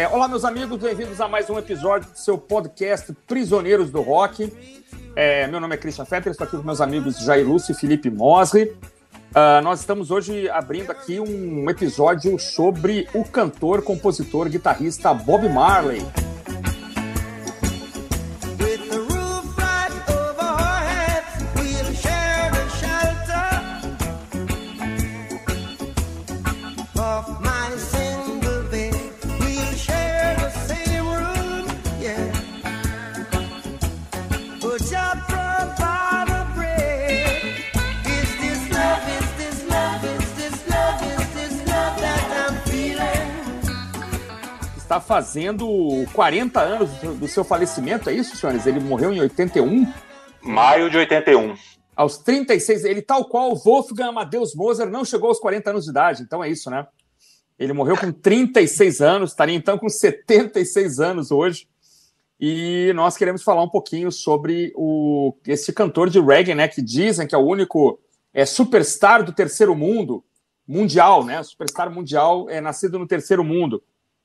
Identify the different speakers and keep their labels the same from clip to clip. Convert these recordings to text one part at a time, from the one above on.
Speaker 1: É, olá, meus amigos, bem-vindos a mais um episódio do seu podcast Prisioneiros do Rock. É, meu nome é Christian Fetter, estou aqui com meus amigos Jair Lúcio e Felipe Mosri. Uh, nós estamos hoje abrindo aqui um episódio sobre o cantor, compositor, guitarrista Bob Marley. Fazendo 40 anos do seu falecimento, é isso, senhores? Ele morreu em 81?
Speaker 2: Maio de 81.
Speaker 1: Aos 36, ele tal qual Wolfgang Amadeus Mozart não chegou aos 40 anos de idade, então é isso, né? Ele morreu com 36 anos, estaria então com 76 anos hoje. E nós queremos falar um pouquinho sobre o, esse cantor de reggae, né? Que dizem que é o único é, superstar do terceiro mundo, mundial, né? Superstar mundial é nascido no terceiro mundo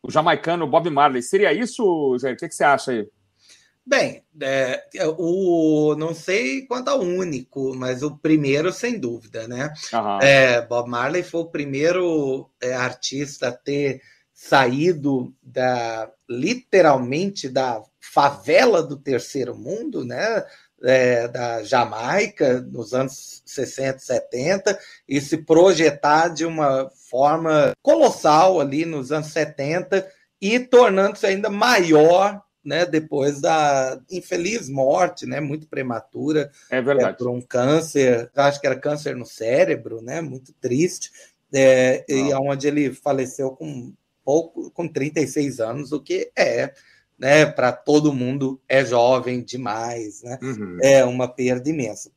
Speaker 1: o jamaicano Bob Marley. Seria isso, Jair? O que, que você acha aí?
Speaker 3: Bem, é, o não sei quanto ao único, mas o primeiro sem dúvida, né? É, Bob Marley foi o primeiro é, artista a ter saído da literalmente da favela do terceiro mundo, né? É, da Jamaica nos anos 60, 70 e se projetar de uma forma colossal ali nos anos 70 e tornando-se ainda maior né, depois da infeliz morte, né, muito prematura,
Speaker 1: é verdade, é,
Speaker 3: por um câncer, acho que era câncer no cérebro, né, muito triste, é, e onde ele faleceu com pouco, com 36 anos, o que é, né, para todo mundo é jovem demais, né, uhum. é uma perda imensa.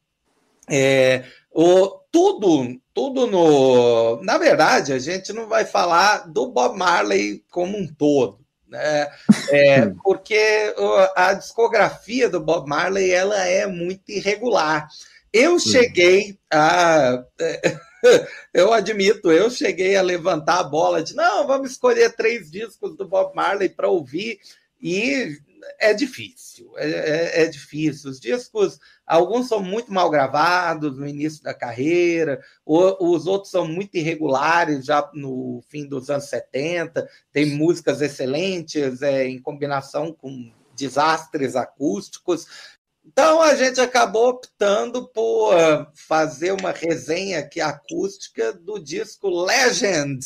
Speaker 3: É, o, tudo, tudo no. Na verdade, a gente não vai falar do Bob Marley como um todo, né? É, porque a discografia do Bob Marley ela é muito irregular. Eu cheguei a. Eu admito, eu cheguei a levantar a bola de não, vamos escolher três discos do Bob Marley para ouvir, e é difícil, é, é, é, difícil. Os discos, alguns são muito mal gravados no início da carreira, os outros são muito irregulares já no fim dos anos 70, tem músicas excelentes é, em combinação com desastres acústicos. Então a gente acabou optando por fazer uma resenha aqui acústica do disco Legend.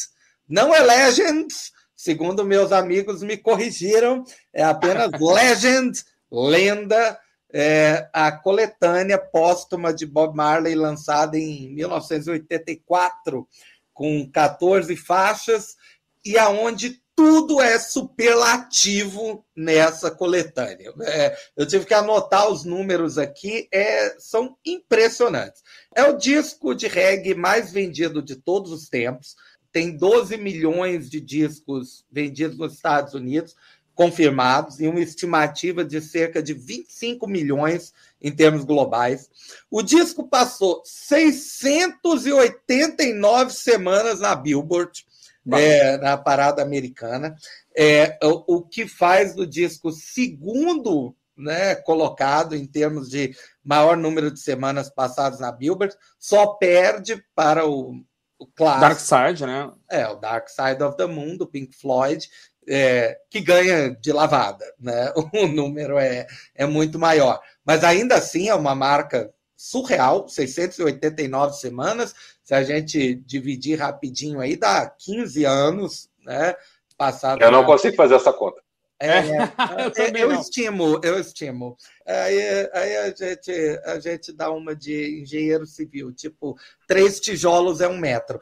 Speaker 3: Não é Legends, segundo meus amigos me corrigiram, é apenas Legend, lenda, é, a coletânea póstuma de Bob Marley, lançada em 1984, com 14 faixas, e aonde tudo é superlativo nessa coletânea. É, eu tive que anotar os números aqui, é, são impressionantes. É o disco de reggae mais vendido de todos os tempos tem 12 milhões de discos vendidos nos Estados Unidos, confirmados, e uma estimativa de cerca de 25 milhões em termos globais. O disco passou 689 semanas na Billboard, é, na parada americana, é, o, o que faz do disco segundo né, colocado em termos de maior número de semanas passadas na Billboard, só perde para o
Speaker 1: o clássico. Dark Side, né?
Speaker 3: É, o Dark Side of the Moon, do Pink Floyd, é, que ganha de lavada, né? O número é, é muito maior. Mas ainda assim é uma marca surreal, 689 semanas. Se a gente dividir rapidinho aí, dá 15 anos, né?
Speaker 2: Passado Eu não consigo fazer essa conta.
Speaker 3: É, eu, eu estimo, eu estimo. Aí, aí a, gente, a gente dá uma de engenheiro civil, tipo, três tijolos é um metro.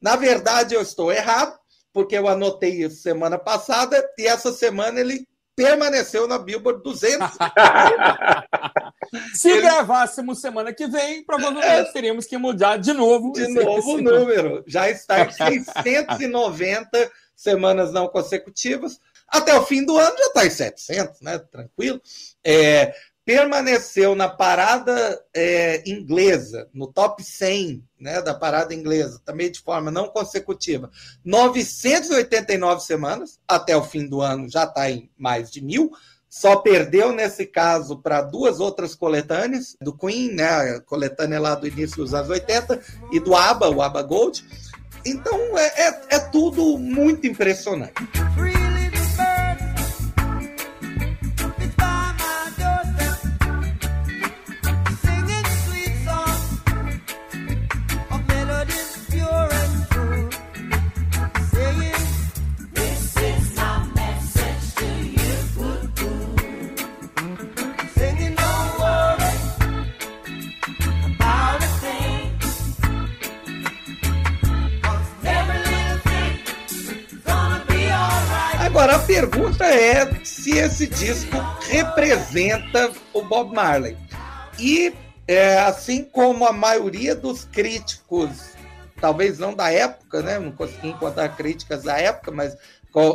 Speaker 3: Na verdade, eu estou errado, porque eu anotei isso semana passada, e essa semana ele permaneceu na Billboard 200.
Speaker 1: Se ele... gravássemos semana que vem, provavelmente é... teríamos que mudar de novo.
Speaker 3: De novo o número. Já está em 690 semanas não consecutivas até o fim do ano já está em 700, né? Tranquilo. É, permaneceu na parada é, inglesa, no top 100 né, da parada inglesa, também de forma não consecutiva, 989 semanas, até o fim do ano já está em mais de mil, só perdeu nesse caso para duas outras coletâneas, do Queen, né, a coletânea lá do início dos anos 80, e do ABBA, o ABBA Gold. Então é, é, é tudo muito impressionante. Pergunta é se esse disco representa o Bob Marley. E, é, assim como a maioria dos críticos, talvez não da época, né? não consegui encontrar críticas da época, mas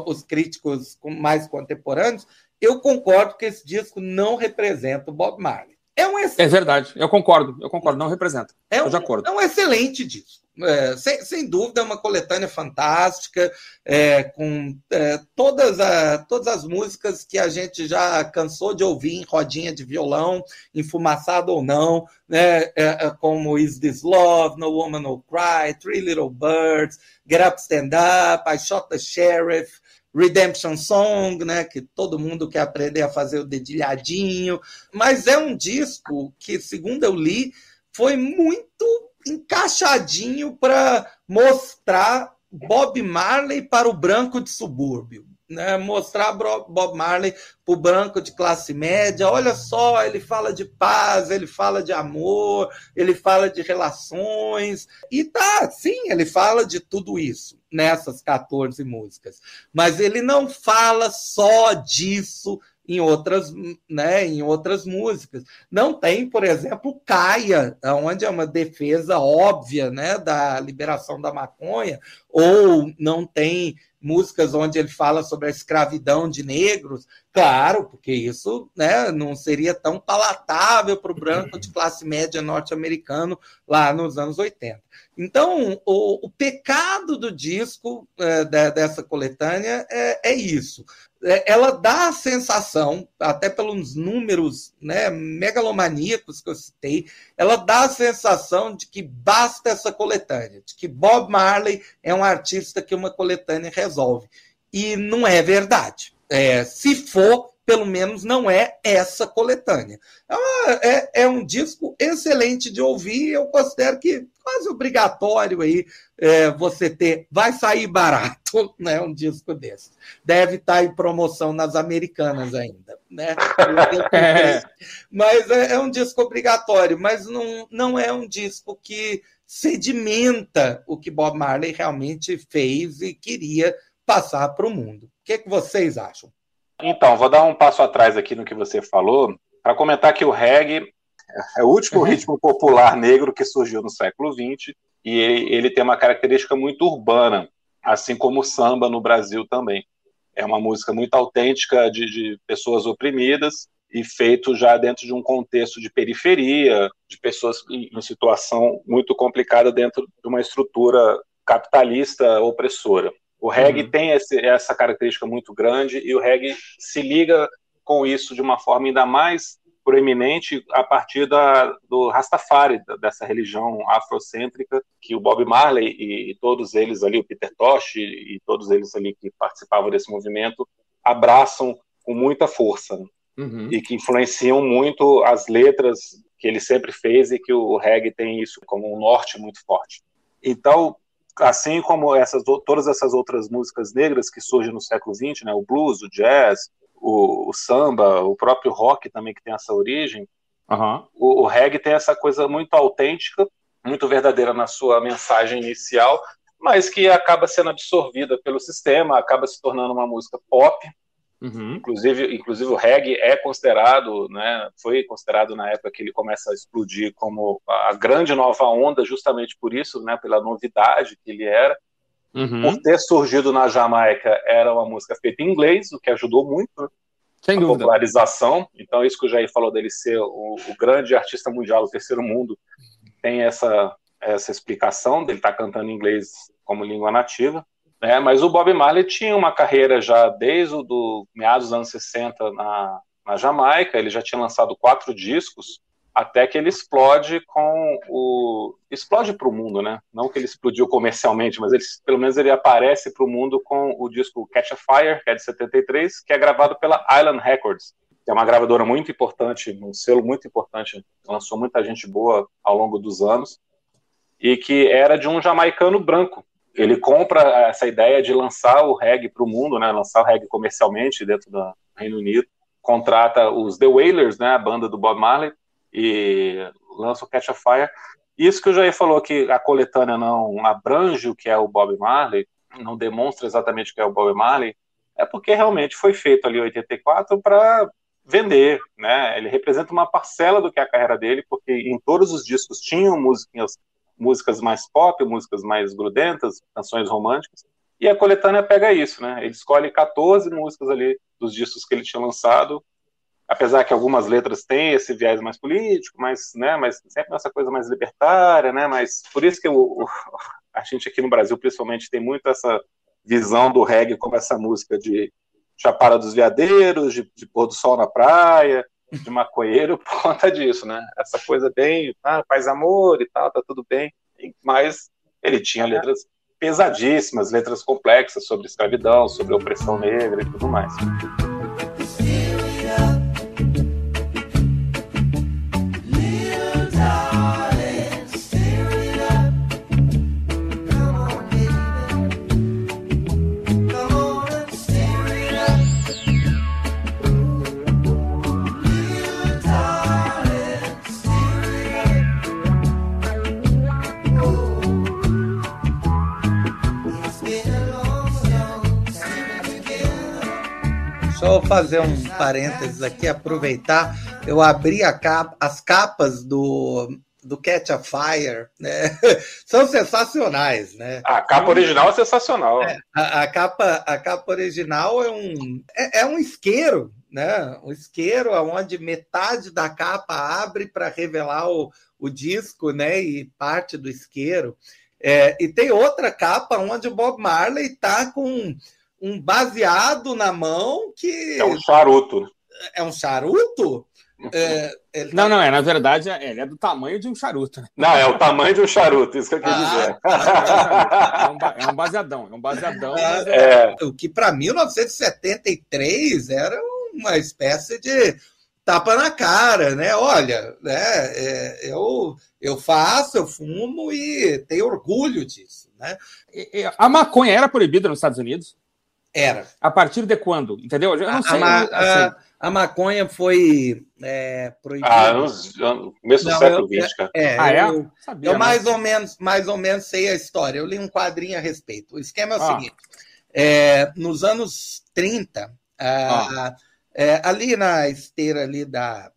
Speaker 3: os críticos mais contemporâneos, eu concordo que esse disco não representa o Bob Marley.
Speaker 1: É, um é verdade, eu concordo, eu concordo, não representa.
Speaker 3: É um, de acordo. é um excelente disco. É, sem, sem, dúvida, é uma coletânea fantástica, é, com é, todas, a, todas as músicas que a gente já cansou de ouvir em rodinha de violão, enfumaçado ou não, né, é, é, como Is This Love, No Woman No Cry, Three Little Birds, Get Up, Stand Up, I Shot the Sheriff, Redemption Song, né, que todo mundo quer aprender a fazer o dedilhadinho, mas é um disco que, segundo eu li, foi muito encaixadinho para mostrar Bob Marley para o branco de subúrbio. Né, mostrar Bob Marley para o branco de classe média. Olha só, ele fala de paz, ele fala de amor, ele fala de relações. E tá, sim, ele fala de tudo isso nessas 14 músicas. Mas ele não fala só disso em outras, né, em outras músicas. Não tem, por exemplo, Caia, onde é uma defesa óbvia né, da liberação da maconha, ou não tem músicas onde ele fala sobre a escravidão de negros, claro, porque isso né, não seria tão palatável para o branco de classe média norte-americano lá nos anos 80. Então, o, o pecado do disco é, dessa coletânea é, é isso. É, ela dá a sensação, até pelos números né, megalomaníacos que eu citei, ela dá a sensação de que basta essa coletânea, de que Bob Marley é um artista que uma coletânea resolve. E não é verdade. É, se for, pelo menos não é essa coletânea. É, uma, é, é, um disco excelente de ouvir, eu considero que quase obrigatório aí é, você ter. Vai sair barato, né? Um disco desse. Deve estar em promoção nas americanas ainda, né? mas é, é, um disco obrigatório, mas não, não é um disco que sedimenta o que Bob Marley realmente fez e queria passar para o mundo. O que, é que vocês acham?
Speaker 2: Então, vou dar um passo atrás aqui no que você falou, para comentar que o reggae é o último uhum. ritmo popular negro que surgiu no século XX e ele, ele, tem uma característica muito urbana, assim como o samba no Brasil também. É uma música muito autêntica de, de pessoas oprimidas e feito já dentro de um contexto de periferia, de pessoas em, em situação muito complicada dentro de uma estrutura capitalista opressora. O reggae uhum. tem esse, essa característica muito grande e o reggae se liga com isso de uma forma ainda mais proeminente a partir da, do Rastafari, dessa religião afrocêntrica que o Bob Marley e, e, todos eles ali, o Peter Tosh e, e todos eles ali que participavam desse movimento, abraçam com muita força né? uhum. e que influenciam muito as letras que ele sempre fez e que o reggae tem isso como um norte muito forte. Então, assim como essas, todas essas outras músicas negras que surgem no século XX, né, o blues, o jazz, o, o samba, o próprio rock também que tem essa origem, uhum. o, o reggae tem essa coisa muito autêntica, muito verdadeira na sua mensagem inicial, mas que acaba sendo absorvida pelo sistema, acaba se tornando uma música pop, Uhum. Inclusive, inclusive o reggae é considerado, né, foi considerado na época que ele começa a explodir como a grande nova onda, justamente por isso, né, pela novidade que ele era. Uhum. Por ter surgido na Jamaica, era uma música feita em inglês, o que ajudou muito. Né? Sem a dúvida. popularização. Então, isso que o Jair falou dele ser o, o grande artista mundial do terceiro mundo, tem essa, essa explicação dele estar tá cantando inglês como língua nativa. Né? Mas o Bob Marley tinha uma carreira já desde o do meados dos anos 60 na, na Jamaica, ele já tinha lançado quatro discos, até que ele explode com o explode para o mundo, né? Não que ele explodiu comercialmente, mas ele, pelo menos ele aparece para o mundo com o disco Catch a Fire, que é de 73, que é gravado pela Island Records, que é uma gravadora muito importante, um selo muito importante, lançou muita gente boa ao longo dos anos, e que era de um jamaicano branco. Ele compra essa ideia de lançar o reggae para o mundo, né? Lançar o reggae comercialmente dentro do Reino Unido, contrata os The Wailers, né? A banda do Bob Marley e lança o Catch a Fire. Isso que o Jair falou que a coletânea não abrange o que é o Bob Marley, não demonstra exatamente o que é o Bob Marley, é porque realmente foi feito ali em 84 para vender, né? Ele representa uma parcela do que é a carreira dele, porque em todos os discos tinham músicas, músicas mais pop, músicas mais grudentas, canções românticas, e a coletânea pega isso, né? Ele escolhe 14 músicas ali dos discos que ele tinha lançado apesar que algumas letras têm esse viés mais político, mas, né, mas sempre essa coisa mais libertária, né, mas por isso que o, a gente aqui no Brasil, principalmente, tem muito essa visão do reggae como essa música de Chapada dos Veadeiros, de, de pôr do sol na praia, de maconheiro, por conta disso, né, essa coisa bem, ah, paz amor e tal, tá tudo bem, mas ele tinha letras pesadíssimas, letras complexas sobre escravidão, sobre opressão negra e tudo mais.
Speaker 3: Só fazer um parênteses aqui, aproveitar. Eu abri capa, as capas do, do Catch a Fire, né? São sensacionais, né?
Speaker 2: A capa original é sensacional. É,
Speaker 3: a, a, capa, a capa original é um, é, é um isqueiro, né? Um isqueiro onde metade da capa abre para revelar o, o disco, né? E parte do isqueiro. É, e tem outra capa onde o Bob Marley está com um baseado na mão que.
Speaker 2: É um charuto.
Speaker 3: É um charuto?
Speaker 1: É, tá... Não, não, é. Na verdade, é, ele é do tamanho de um charuto.
Speaker 2: Não, é o tamanho de um charuto, isso que eu quis ah, dizer.
Speaker 1: É um, é um baseadão, é um baseadão.
Speaker 3: Ah, é... O que para 1973 era uma espécie de tapa na cara, né? Olha, né? É, eu, eu faço, eu fumo e tenho orgulho disso, né?
Speaker 1: A maconha era proibida nos Estados Unidos?
Speaker 3: Era.
Speaker 1: A partir de quando? Entendeu? Eu não sei.
Speaker 3: A, a, a maconha foi é, proibida.
Speaker 2: Ah, no começo do não, século XX, cara.
Speaker 3: É, ah, é? Eu, Sabia, eu mais, ou menos, mais ou menos sei a história. Eu li um quadrinho a respeito. O esquema é o ah. seguinte: é, nos anos 30, ah. é, ali na esteira ali da,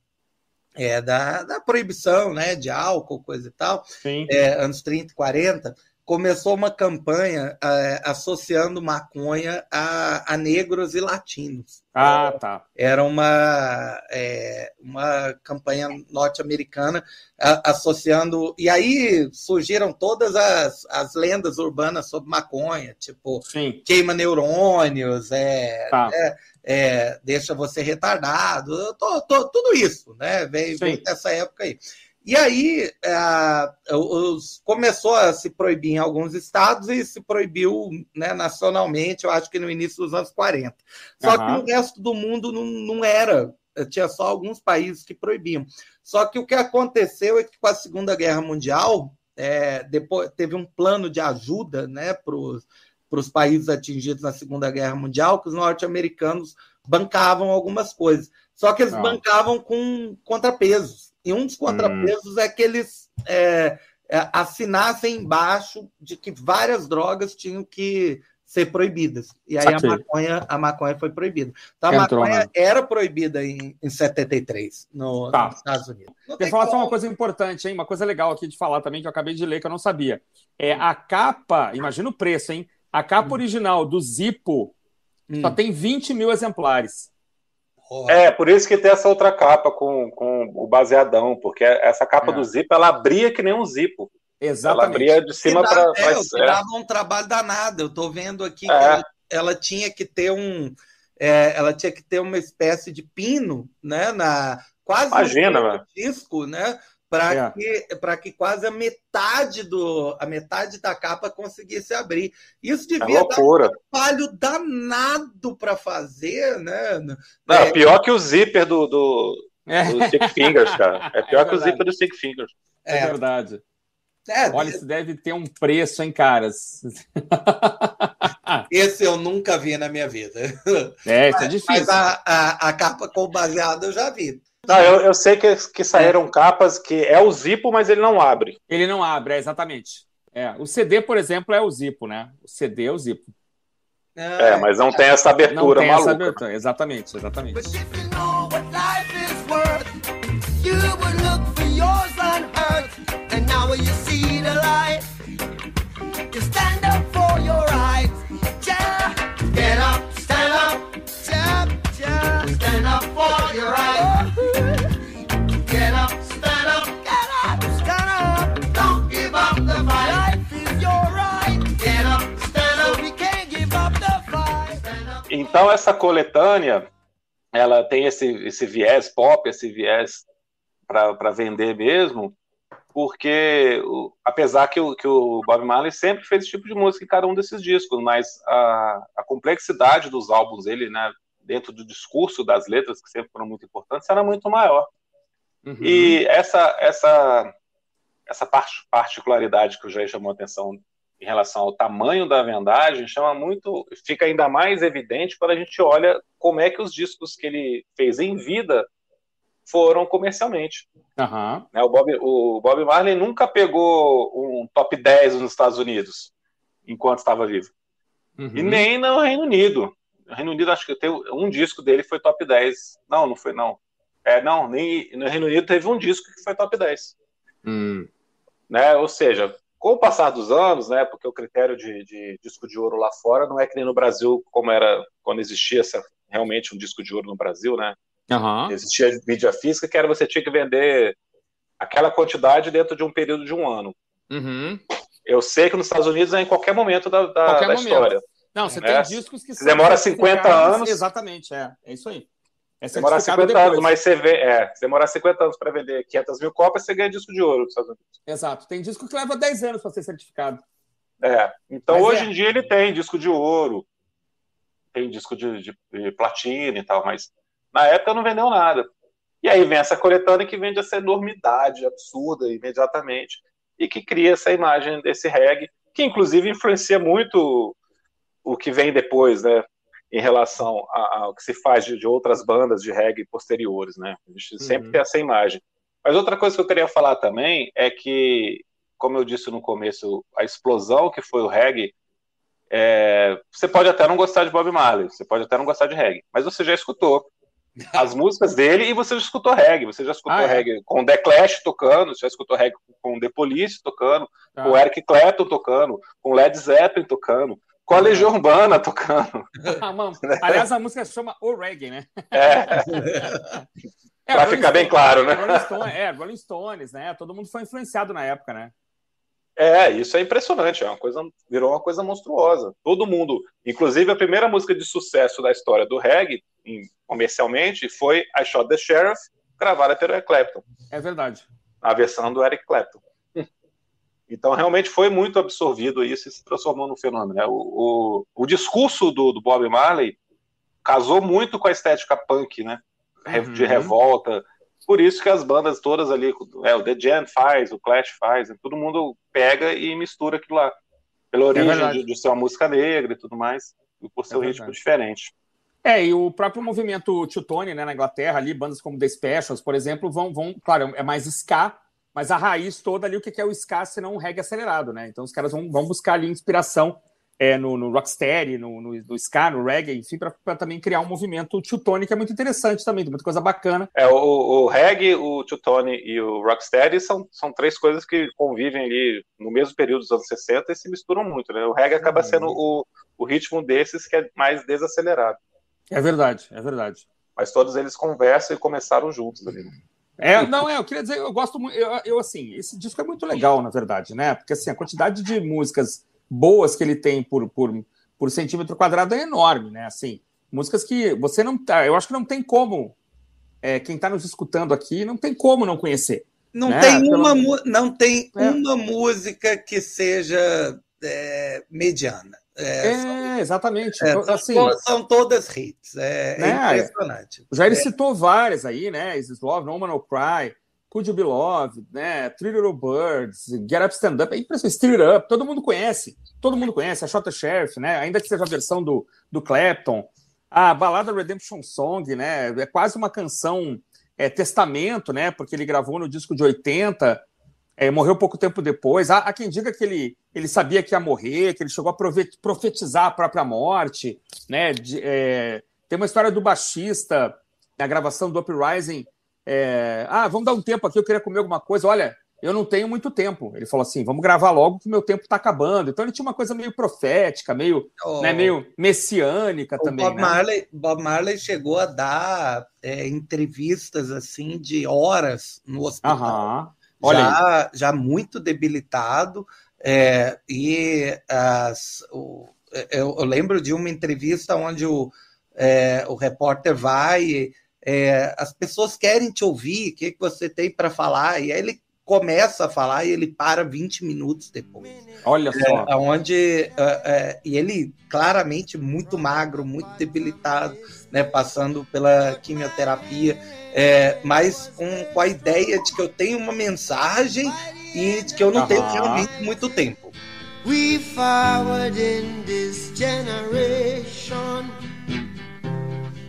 Speaker 3: é, da, da, proibição né, de álcool, coisa e tal, é, anos 30 e 40, começou uma campanha é, associando maconha a, a, negros e latinos.
Speaker 1: Ah, tá.
Speaker 3: Era uma, é, uma campanha norte-americana associando. E aí surgiram todas as, as lendas urbanas sobre maconha, tipo Sim. queima neurônios, é, tá. é, é deixa você retardado, tô, tô, tudo isso, né? Veio dessa época aí. E aí é, os, começou a se proibir em alguns estados e se proibiu né, nacionalmente, eu acho que no início dos anos 40. Só uhum. que o resto do mundo não, não era, tinha só alguns países que proibiam. Só que o que aconteceu é que com a Segunda Guerra Mundial, é, depois teve um plano de ajuda né, para os países atingidos na Segunda Guerra Mundial, que os norte-americanos bancavam algumas coisas. Só que eles ah. bancavam com contrapesos. E um dos contrapesos hum. é que eles é, é, assinassem embaixo de que várias drogas tinham que ser proibidas. E aí a maconha, a maconha foi proibida. Então a Entrou, maconha né? era proibida em, em 73 no, tá. nos Estados Unidos.
Speaker 1: Tem que falar só uma coisa importante, hein? Uma coisa legal aqui de falar também, que eu acabei de ler, que eu não sabia. É a capa, imagina o preço, hein? A capa hum. original do Zippo hum. só tem 20 mil exemplares.
Speaker 2: É, por isso que tem essa outra capa com, com o baseadão, porque essa capa é. do Zipo, ela abria que nem um Zipo.
Speaker 1: Exatamente.
Speaker 2: Ela abria de cima para.
Speaker 3: É, é. dava um trabalho danado. Eu estou vendo aqui que é. ela, ela, tinha que ter um. É, ela tinha que ter uma espécie de pino, né? Na, quase
Speaker 2: Imagina, no
Speaker 3: disco, né? Para é. que, para que quase a metade do a metade da capa conseguisse abrir. Isso é devia
Speaker 2: é dar um
Speaker 3: trabalho danado para fazer, né?
Speaker 2: Não, é, pior que o zíper do, do, é. do Stick Fingers, cara. É pior é que o zíper do Stick Fingers.
Speaker 1: É, verdade. Olha, isso deve ter um preço, hein, caras?
Speaker 3: Esse eu nunca vi na minha vida.
Speaker 1: É, isso é difícil.
Speaker 3: Mas a, a, a capa com baseado eu já vi.
Speaker 2: Não, eu, eu sei que, que saíram é. capas que é o Zipo, mas ele não abre.
Speaker 1: Ele não abre, é, exatamente. É, o CD, por exemplo, é o Zipo, né? O CD é o Zipo.
Speaker 2: É, mas não tem essa abertura não tem maluca. Essa abertura.
Speaker 1: Exatamente, exatamente. stand
Speaker 2: Então, essa coletânea, ela tem esse, esse viés pop, esse viés para vender mesmo, porque apesar que o, que o Bob Marley sempre fez esse tipo de música em cada um desses discos, mas a, a complexidade dos álbuns dele, né, dentro do discurso das letras, que sempre foram muito importantes, era muito maior. Uhum. E essa, essa, essa particularidade que o Jair chamou a atenção em relação ao tamanho da vendagem chama muito, fica ainda mais evidente quando a gente olha como é que os discos que ele fez em vida foram comercialmente.
Speaker 1: Uhum.
Speaker 2: o, Bob, o Bob Marley nunca pegou um top 10 nos Estados Unidos enquanto estava vivo. Uhum. E nem no Reino Unido. No Reino Unido, acho que tem um disco dele foi top 10. Não, não foi, não. É, não, nem no Reino Unido teve um disco que foi top 10.
Speaker 1: Hum.
Speaker 2: Né? Ou seja, com o passar dos anos, né, porque o critério de, de, disco de ouro lá fora não é que nem no Brasil, como era quando existia essa, realmente um disco de ouro no Brasil, né?
Speaker 1: Uhum.
Speaker 2: Existia mídia física que era você tinha que vender aquela quantidade dentro de um período de um ano.
Speaker 1: Uhum.
Speaker 2: Eu sei que nos Estados Unidos é em qualquer momento da, da, qualquer da momento. história.
Speaker 1: Não, você né? tem discos que
Speaker 2: demora 50 anos.
Speaker 1: Exatamente, é, é isso aí.
Speaker 2: É demorar 50 depois. anos, mas você vê, é, se demorar 50 anos para vender 500 mil cópias, você ganha disco de ouro nos Estados Unidos.
Speaker 1: Exato. Tem disco que leva 10 anos para ser certificado.
Speaker 2: É. Então, mas hoje é. em dia, ele tem disco de ouro, tem disco de, de, de, platina e tal, mas na época não vendeu nada. E aí vem essa coletânea que vende essa enormidade absurda imediatamente e que cria essa imagem desse reggae, que inclusive influencia muito o que vem depois, né? Em relação ao que se faz de, de, outras bandas de reggae posteriores, né? A gente uhum. sempre tem essa imagem. Mas outra coisa que eu queria falar também é que, como eu disse no começo, a explosão que foi o reggae, é, você pode até não gostar de Bob Marley, você pode até não gostar de reggae, mas você já escutou as músicas dele e você já escutou reggae, você já escutou ah, é? reggae com The Clash tocando, você já escutou reggae com The Police tocando, ah. com Eric Clapton tocando, com Led Zeppelin tocando, com a Legião Urbana tocando.
Speaker 1: Ah, mano, aliás, a música se chama O Reggae, né?
Speaker 2: É. é pra ficar bem claro, né?
Speaker 1: Rolling Stone, é, Rolling Stones, né? Todo mundo foi influenciado na época, né?
Speaker 2: É, isso é impressionante, é uma coisa, virou uma coisa monstruosa. Todo mundo, inclusive a primeira música de sucesso da história do reggae, comercialmente, foi I Shot the Sheriff, gravada pelo Eric Clapton.
Speaker 1: É verdade.
Speaker 2: A versão do Eric Clapton. Então, realmente foi muito absorvido isso e se transformou num fenômeno. Né? O, o, o, discurso do, do, Bob Marley casou muito com a estética punk, né? Uhum. De revolta. Por isso que as bandas todas ali, é, o The Jam faz, o Clash faz, todo mundo pega e mistura aquilo lá. Pela é origem é de, de, ser uma música negra e tudo mais, e por seu é ritmo diferente.
Speaker 1: É, e o próprio movimento Tony, né, na Inglaterra, ali, bandas como The Specials, por exemplo, vão, vão claro, é mais ska, mas a raiz toda ali, o que é o ska, senão um reggae acelerado, né? Então os caras vão, vão buscar ali inspiração é, no, no rocksteady, no, no, no, ska, no reggae, enfim, para também criar um movimento two-tone que é muito interessante também, tem muita coisa bacana.
Speaker 2: É, o, o reggae, o two-tone e o rocksteady são, são três coisas que convivem ali no mesmo período dos anos 60 e se misturam muito, né? O reggae acaba uhum. sendo o, o ritmo desses que é mais desacelerado.
Speaker 1: É verdade, é verdade.
Speaker 2: mas todos eles conversam e começaram juntos ali. Né?
Speaker 1: É, não, é, eu queria dizer, eu gosto muito, eu, eu, assim, esse disco é muito legal, na verdade, né? Porque assim, a quantidade de músicas boas que ele tem por, por, por centímetro quadrado é enorme, né? Assim, músicas que você não tá, eu acho que não tem como, é, quem está nos escutando aqui, não tem como não conhecer.
Speaker 3: Não né? tem uma, Pelo... não tem é. uma música que seja é, mediana.
Speaker 1: É, é são, exatamente.
Speaker 3: É, então, assim, são, todas hits. É, é né? impressionante.
Speaker 1: O Jair citou várias aí, né? Is Love, No Man No Cry, Could You Be Loved, né? Three Little Birds, Get Up, Stand Up. É impressionante. Street Up, todo mundo conhece. Todo mundo conhece. A Shot Sheriff, né? Ainda que seja a versão do, do Clapton. A balada Redemption Song, né? É quase uma canção é, testamento, né? Porque ele gravou no disco de 80 é, morreu pouco tempo depois. Há, há, quem diga que ele, ele sabia que ia morrer, que ele chegou a profetizar a própria morte. Né? De, é, tem uma história do baixista, na gravação do Uprising. É, ah, vamos dar um tempo aqui, eu queria comer alguma coisa. Olha, eu não tenho muito tempo. Ele falou assim: vamos gravar logo que meu tempo está acabando. Então ele tinha uma coisa meio profética, meio, oh, né, meio messiânica também.
Speaker 3: Bob,
Speaker 1: né?
Speaker 3: Marley, Bob Marley chegou a dar é, entrevistas assim de horas no hospital. Aham já, já muito debilitado. É, e as, o, eu, eu, lembro de uma entrevista onde o, é, o repórter vai, é, as pessoas querem te ouvir, o que, que você tem para falar? E aí ele começa a falar e ele para 20 minutos depois.
Speaker 1: Olha só.
Speaker 3: É, onde, é, é, e ele claramente muito magro, muito debilitado, né, passando pela quimioterapia, é, mas com, com a ideia de que eu tenho uma mensagem e de que eu não tenho realmente muito tempo. We forward in this generation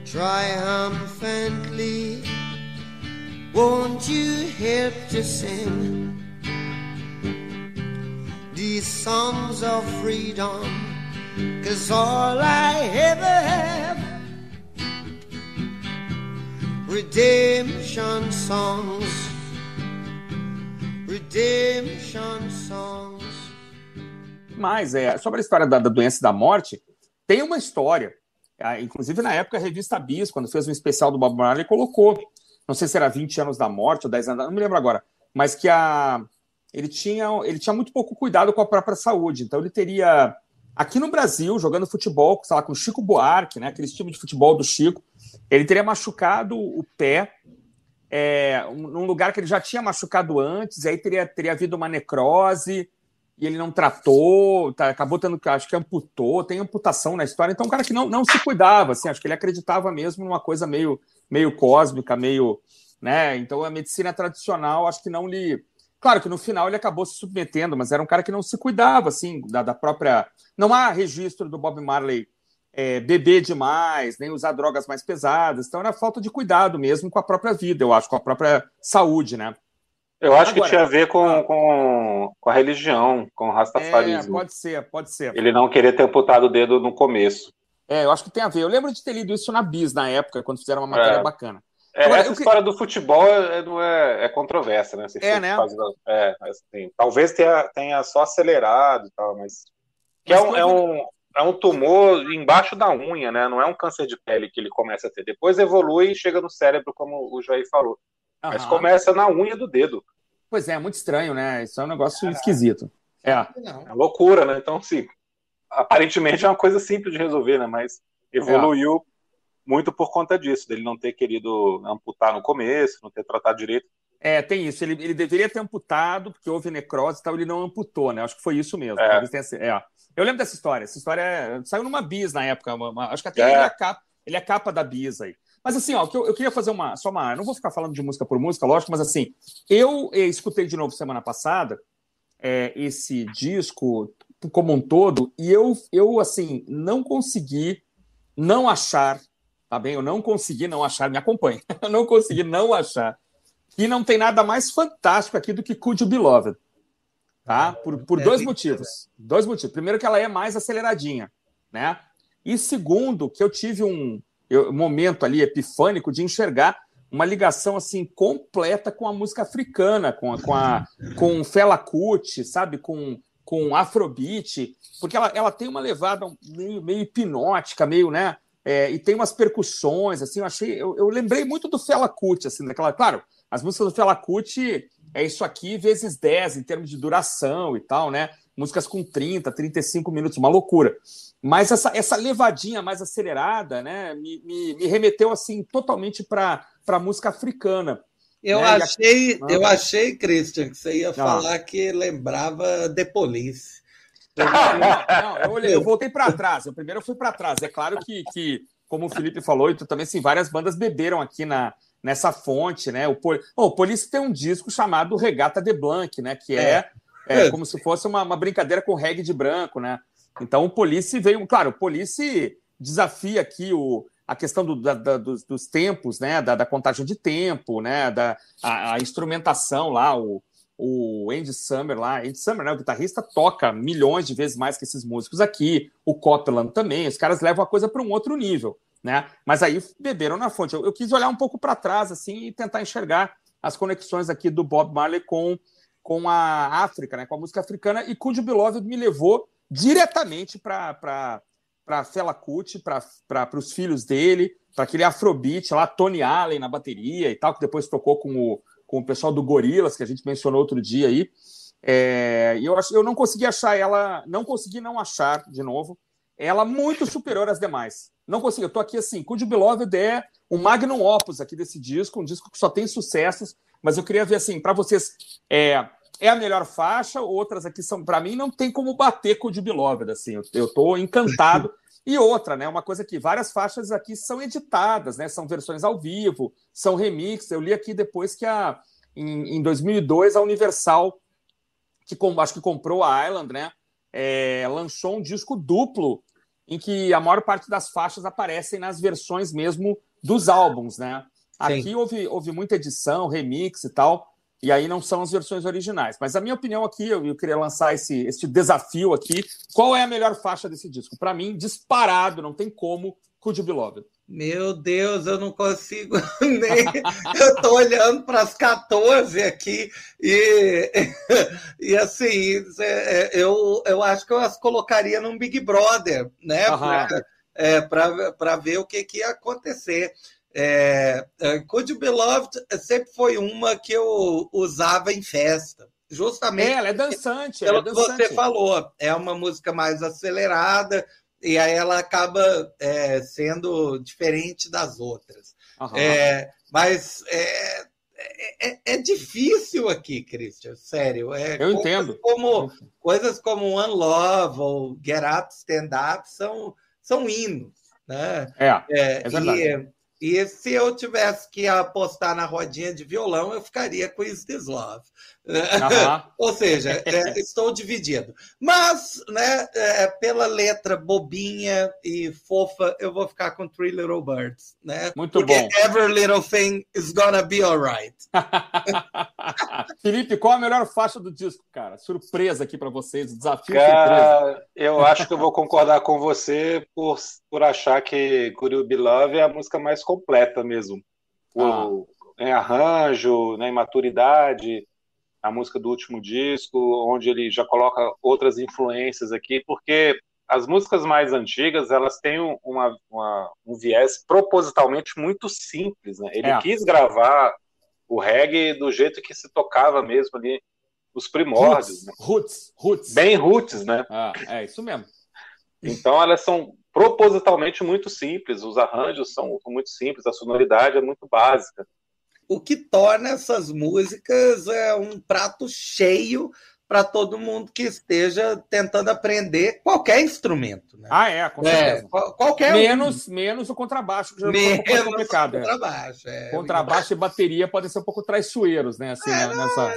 Speaker 3: triumphantly Won't you help to sing these songs of freedom? Cause all I ever have redemption songs, redemption songs.
Speaker 1: Mas é, sobre a história da, da doença e da morte, tem uma história. Ah, inclusive, na época, a revista Bis, quando fez um especial do Bob Marley, colocou não sei se era 20 anos da morte ou 10 anos, não me lembro agora, mas que a, ele, tinha, ele tinha muito pouco cuidado com a própria saúde. Então ele teria, aqui no Brasil, jogando futebol, sei lá, com o Chico Buarque, né, aquele time de futebol do Chico, ele teria machucado o pé é, num lugar que ele já tinha machucado antes, e aí teria, teria havido uma necrose, e ele não tratou, tá, acabou tendo acho que amputou, tem amputação na história, então um cara que não, não se cuidava, assim, acho que ele acreditava mesmo numa coisa meio meio cósmica, meio. Né? Então a medicina tradicional acho que não lhe. Claro que no final ele acabou se submetendo, mas era um cara que não se cuidava, assim, da, da própria. Não há registro do Bob Marley é, beber demais, nem usar drogas mais pesadas. Então era falta de cuidado mesmo com a própria vida, eu acho, com a própria saúde, né?
Speaker 2: Eu acho Agora, que tinha a ver com, ah. com, com a religião, com o rastafarismo.
Speaker 1: É, pode ser, pode ser.
Speaker 2: Ele não queria ter amputado o dedo no começo.
Speaker 1: É, eu acho que tem a ver. Eu lembro de ter lido isso na Bis na época, quando fizeram uma matéria é. bacana.
Speaker 2: É, Agora, essa história do futebol é, é, é controversa, né?
Speaker 1: é, né?
Speaker 2: É, assim, talvez tenha, tenha só acelerado e tal, mas. Que mas é, um, é, um, é um tumor embaixo da unha, né? Não é um câncer de pele que ele começa a ter. Depois evolui e chega no cérebro, como o Jair falou. Aham. Mas começa na unha do dedo.
Speaker 1: Pois é, é muito estranho, né? Isso é um negócio esquisito. É.
Speaker 2: É loucura, né? Então, sim aparentemente é uma coisa simples de resolver, né? Mas evoluiu é. muito por conta disso, dele não ter querido amputar no começo, não ter tratado direito.
Speaker 1: É, tem isso. Ele, ele deveria ter amputado, porque houve necrose e tal, ele não amputou, né? Acho que foi isso mesmo. É. é. Eu lembro dessa história. Essa história saiu numa bis na época. Uma, uma, acho que até é. ele, é a capa, ele é capa da bis aí. Mas assim, ó, eu, eu queria fazer uma. Só uma. Não vou ficar falando de música por música, lógico, mas assim, eu eh, escutei de novo semana passada é, esse disco como um todo, e eu, eu assim, não consegui não achar, tá bem? Eu não consegui não achar, me acompanhe, eu não consegui não achar que não tem nada mais fantástico aqui do que Could You Beloved. Tá? Por, por é, dois motivos. Dois motivos. Primeiro, que ela é mais aceleradinha, né? E segundo, que eu tive um eu, momento ali epifânico de enxergar uma ligação assim completa com a música africana, com a, com a com Fela Kuti, sabe, com com Afrobeat, porque ela, ela tem uma levada meio, meio hipnótica, meio, né? é, e tem umas percussões, assim, eu achei, eu, eu lembrei muito do Fela Kuti, assim, daquela, claro, as músicas do Fela Kuti é isso aqui vezes 10 em termos de duração e tal, né? Músicas com 30, 35 minutos, uma loucura. Mas essa, essa levadinha mais acelerada, né, me, me, me remeteu assim totalmente para a música africana.
Speaker 3: Eu né? achei, a... eu achei, Christian, que você ia ah. falar que lembrava The Police.
Speaker 1: Não, não, eu, olhei, eu voltei para trás. Eu primeiro fui para trás. É claro que, que, como o Felipe falou, e tu também, sim, várias bandas beberam aqui na, nessa fonte, né? O, Pol... oh, o Police tem um disco chamado Regata de Blanc, né? Que é, é, é como se fosse uma, uma, brincadeira com reggae de branco, né? Então o Police veio, claro, o Police desafia aqui o, a questão do, da, da, dos, dos, tempos, né? Da, da, contagem de tempo, né? Da a, a instrumentação lá, o o Andy Summer lá, Andy Summer, né, o guitarrista, toca milhões de vezes mais que esses músicos aqui, o Copland também, os caras levam a coisa para um outro nível, né? Mas aí beberam na fonte. Eu, eu quis olhar um pouco para trás assim e tentar enxergar as conexões aqui do Bob Marley com, com a África, né, com a música africana, e Beloved me levou diretamente para Fela Kuti, para os filhos dele, para aquele afrobeat lá, Tony Allen na bateria e tal, que depois tocou com o com o pessoal do Gorilas, que a gente mencionou outro dia aí. É, eu, eu não consegui achar ela, não consegui não achar, de novo, ela muito superior às demais. Não consegui, eu tô aqui assim, Could Beloved é um magnum opus aqui desse disco, um disco que só tem sucessos, mas eu queria ver assim, para vocês, é, é a melhor faixa, outras aqui são, para mim, não tem como bater com o Beloved, assim, eu, tô encantado. E outra, né? Uma coisa que várias faixas aqui são editadas, né? São versões ao vivo, são remixes. Eu li aqui depois que a, em, em 2002 a Universal, que com, acho que comprou a Island, né? É, lançou um disco duplo em que a maior parte das faixas aparecem nas versões mesmo dos álbuns, né? Aqui houve, houve muita edição, remix e tal e aí não são as versões originais. Mas a minha opinião aqui, eu, eu queria lançar esse, esse desafio aqui. Qual é a melhor faixa desse disco? Para mim, disparado, não tem como, Could You Beloved.
Speaker 3: Meu Deus, eu não consigo nem. eu estou olhando para as 14 aqui e, e assim, é, eu, eu acho que eu as colocaria num Big Brother, né? Para é, ver o que, que ia acontecer. É, é, Could You Beloved sempre foi uma que eu usava em festa. Justamente. É,
Speaker 1: ela é dançante. Ela é dançante.
Speaker 3: Você falou, é uma música mais acelerada, e aí ela acaba é, sendo diferente das outras. Uhum. É, mas é, é, é, difícil aqui, Christian, sério. É,
Speaker 1: Eu entendo.
Speaker 3: Como, coisas como One Love ou Get Up, Stand Up são, são hinos. Né?
Speaker 1: É, é, verdade.
Speaker 3: E, e se eu tivesse que apostar na rodinha de violão, eu ficaria com Is This Love. Ou seja, é, estou dividido. Mas, né, é, pela letra bobinha e fofa, eu vou ficar com Three Little Birds. Né?
Speaker 1: Muito
Speaker 3: Porque
Speaker 1: bom.
Speaker 3: Every little thing is gonna be alright.
Speaker 1: Felipe, qual a melhor faixa do disco, cara? Surpresa aqui para vocês, desafio
Speaker 2: cara, surpresa. Eu acho que eu vou concordar com você por, por achar que Could You Be Love é a música mais completa mesmo. O, ah. Em arranjo, né, em maturidade a música do último disco, onde ele já coloca outras influências aqui, porque as músicas mais antigas elas têm uma, uma, um viés propositalmente muito simples, né? Ele é. quis gravar o reggae do jeito que se tocava mesmo ali nos primórdios,
Speaker 1: roots, né? roots, roots,
Speaker 2: bem roots, né?
Speaker 1: Ah, é isso mesmo.
Speaker 2: Então elas são propositalmente muito simples, os arranjos são muito simples, a sonoridade é muito básica
Speaker 3: o que torna essas músicas é, um prato cheio para todo mundo que esteja tentando aprender qualquer instrumento. Né?
Speaker 1: Ah, é, com
Speaker 3: é, certeza. É, qualquer
Speaker 1: menos, um. menos o contrabaixo, que já menos é um pouco complicado.
Speaker 3: É. Contrabaixo, é.
Speaker 1: contrabaixo e bateria podem ser um pouco traiçoeiros, né? Assim, é, nessa...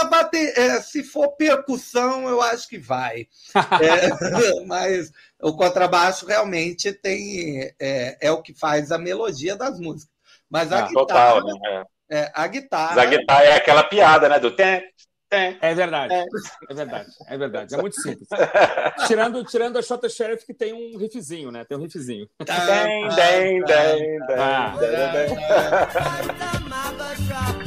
Speaker 3: a bater... É, se for percussão, eu acho que vai. mas o contrabaixo realmente tem é, o que faz a melodia das músicas. Mas a ah, guitarra, total, né? É, a guitarra.
Speaker 2: Mas a guitarra é aquela piada, né? Do tem, tem.
Speaker 1: É verdade, é. é verdade, é verdade. É muito simples. tirando, tirando a Shota Sheriff, que tem um riffzinho, né? Tem um riffzinho.
Speaker 2: Tem, tem, tem, tem.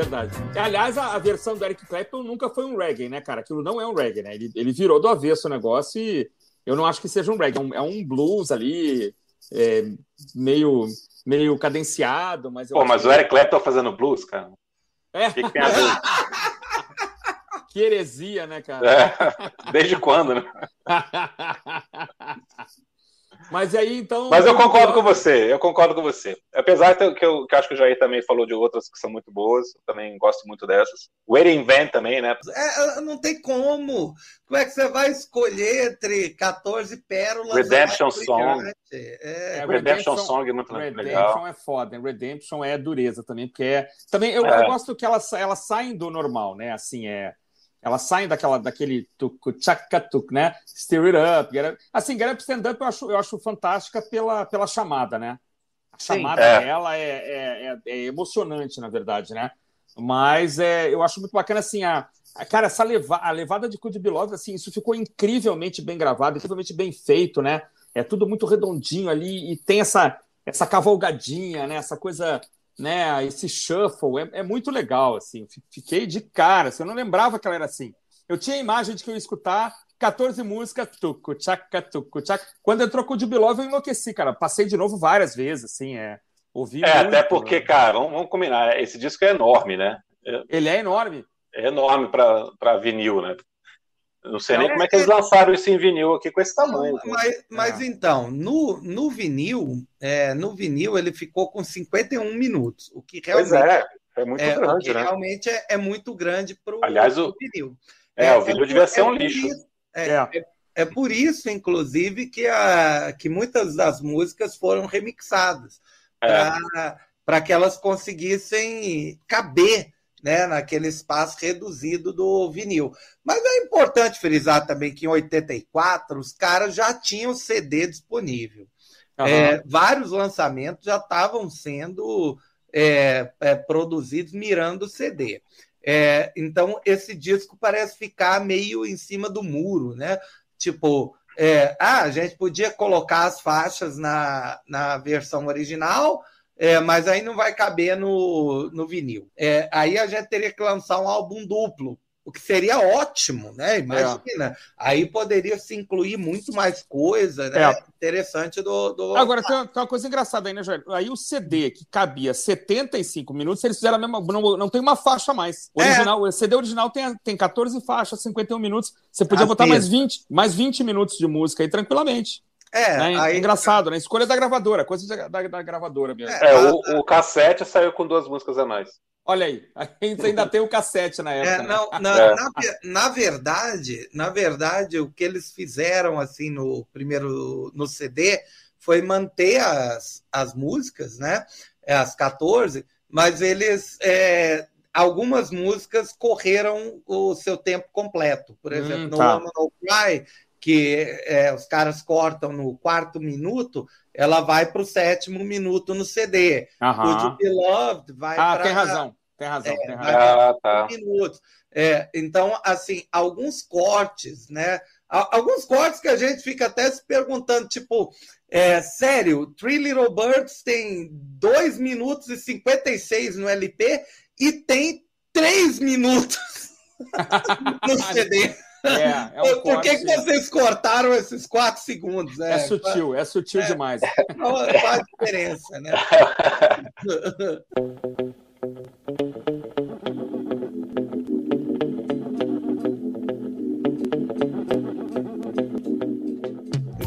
Speaker 1: verdade. Aliás, a, a, versão do Eric Clapton nunca foi um reggae, né, cara? Aquilo não é um reggae, né? Ele, ele virou do avesso o negócio e eu não acho que seja um reggae. É um, é um blues ali, é, meio, meio cadenciado, mas...
Speaker 2: Pô, mas o Eric Clapton fazendo blues, cara?
Speaker 1: É.
Speaker 2: O que, que tem a ver?
Speaker 1: que heresia, né, cara?
Speaker 2: É. Desde quando, né?
Speaker 1: Mas aí, então.
Speaker 2: Mas eu concordo com você, eu concordo com você. Apesar que eu, que eu acho que o Jair também falou de outras que são muito boas, eu também gosto muito dessas. O Waiting Van também, né?
Speaker 3: É, não tem como. Como é que você vai escolher entre 14 pérolas?
Speaker 2: Redemption Song.
Speaker 3: É.
Speaker 2: é, Redemption Song é muito
Speaker 1: Redemption
Speaker 2: legal.
Speaker 1: Redemption é foda. Redemption é dureza também, porque é. Também eu, é. eu gosto que elas, elas saem do normal, né? Assim, é elas saem daquela, daquele tuk, né? Stir it up. Get up. Assim, Get Up Stand Up eu acho, eu acho fantástica pela, pela chamada, né? A chamada é. dela é, é, é, é, emocionante, na verdade, né? Mas é, eu acho muito bacana, assim, a, a cara, essa leva, a levada de Could Be Love, assim, isso ficou incrivelmente bem gravado, incrivelmente bem feito, né? É tudo muito redondinho ali e tem essa, essa cavalgadinha, né? Essa coisa né? Esse shuffle é, é, muito legal, assim. Fiquei de cara, assim, eu não lembrava que ela era assim. Eu tinha a imagem de que eu ia escutar 14 músicas, tuco, tchaca, tuco, tchaca. Quando entrou com o Jubilov, eu enlouqueci, cara. Passei de novo várias vezes, assim, é. Ouvi
Speaker 2: é, muito, até porque, né? cara, vamos, vamos, combinar, esse disco é enorme, né?
Speaker 1: Ele é enorme.
Speaker 2: É enorme para vinil, né? Não sei nem como é que eles lançaram isso em vinil aqui com esse tamanho.
Speaker 3: Mas, mas é. então, no, no vinil, é, no vinil ele ficou com 51 minutos, o que realmente
Speaker 2: pois é, é muito é, grande, né?
Speaker 3: Realmente é, é muito grande para o
Speaker 2: Aliás, o vinil. É, o vinil devia ser um lixo.
Speaker 3: Isso, é, por isso, inclusive, que, a, que muitas das músicas foram remixadas para que elas conseguissem caber né, naquele espaço reduzido do vinil. Mas é importante frisar também que em 84 os caras já tinham CD disponível. Uhum. É, vários lançamentos já estavam sendo é, é, produzidos mirando o CD. É, então esse disco parece ficar meio em cima do muro, né? Tipo, é, ah, a gente podia colocar as faixas na, na versão original, é, mas aí não vai caber no, no vinil. É, aí a gente teria que lançar um álbum duplo, o que seria ótimo, né? Imagina. É. Aí poderia se incluir muito mais coisa, né? É. Interessante do, do.
Speaker 1: Agora, tem uma, tem uma, coisa engraçada aí, né, Jair? Aí o CD que cabia 75 minutos, eles fizeram a mesma. Não, não tem uma faixa mais. O, é. original, o CD original tem, tem 14 faixas, 51 minutos. Você podia Às botar mais 20, mais 20 minutos de música aí tranquilamente. É, né? aí... engraçado, né? Escolha da gravadora, coisa da, da, da gravadora mesmo.
Speaker 2: É, é o, o, cassete saiu com duas músicas a mais.
Speaker 1: Olha aí, a gente ainda tem o cassete na época.
Speaker 3: É, não, né? na, é. na, na, verdade, na verdade, o que eles fizeram assim no primeiro no CD foi manter as, as músicas, né? É, as 14, mas eles é, algumas músicas correram o seu tempo completo. Por exemplo, hum, tá. no Woman No Cry, que é, os caras cortam no quarto minuto, ela vai para o sétimo minuto no CD.
Speaker 1: Uhum.
Speaker 3: O Beloved vai
Speaker 1: ah,
Speaker 3: para.
Speaker 1: tem razão, tem razão. É, tem razão.
Speaker 2: Ah, tá.
Speaker 3: minutos. É, então, assim, alguns cortes, né? Alguns cortes que a gente fica até se perguntando, tipo, é, sério, Three Little Birds tem 2 minutos e 56 no LP e tem 3 minutos no CD.
Speaker 1: É, é um
Speaker 3: Por que, que vocês cortaram esses quatro segundos?
Speaker 1: É, é sutil, é sutil é, demais.
Speaker 3: Faz diferença, né?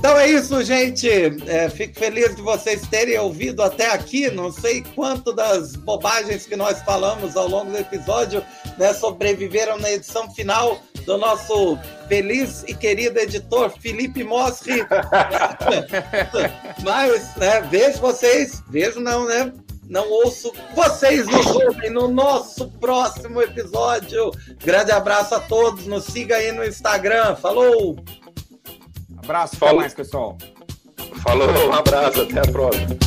Speaker 3: Então é isso, gente. É, fico feliz de vocês terem ouvido até aqui. Não sei quanto das bobagens que nós falamos ao longo do episódio né, sobreviveram na edição final do nosso feliz e querido editor Felipe Mosri. Mas, né, vejo vocês, vejo não, né? Não ouço vocês nos ouvem no nosso próximo episódio. Grande abraço a todos, nos siga aí no Instagram. Falou!
Speaker 1: Abraço, até mais, pessoal.
Speaker 2: Falou, um abraço, até a próxima.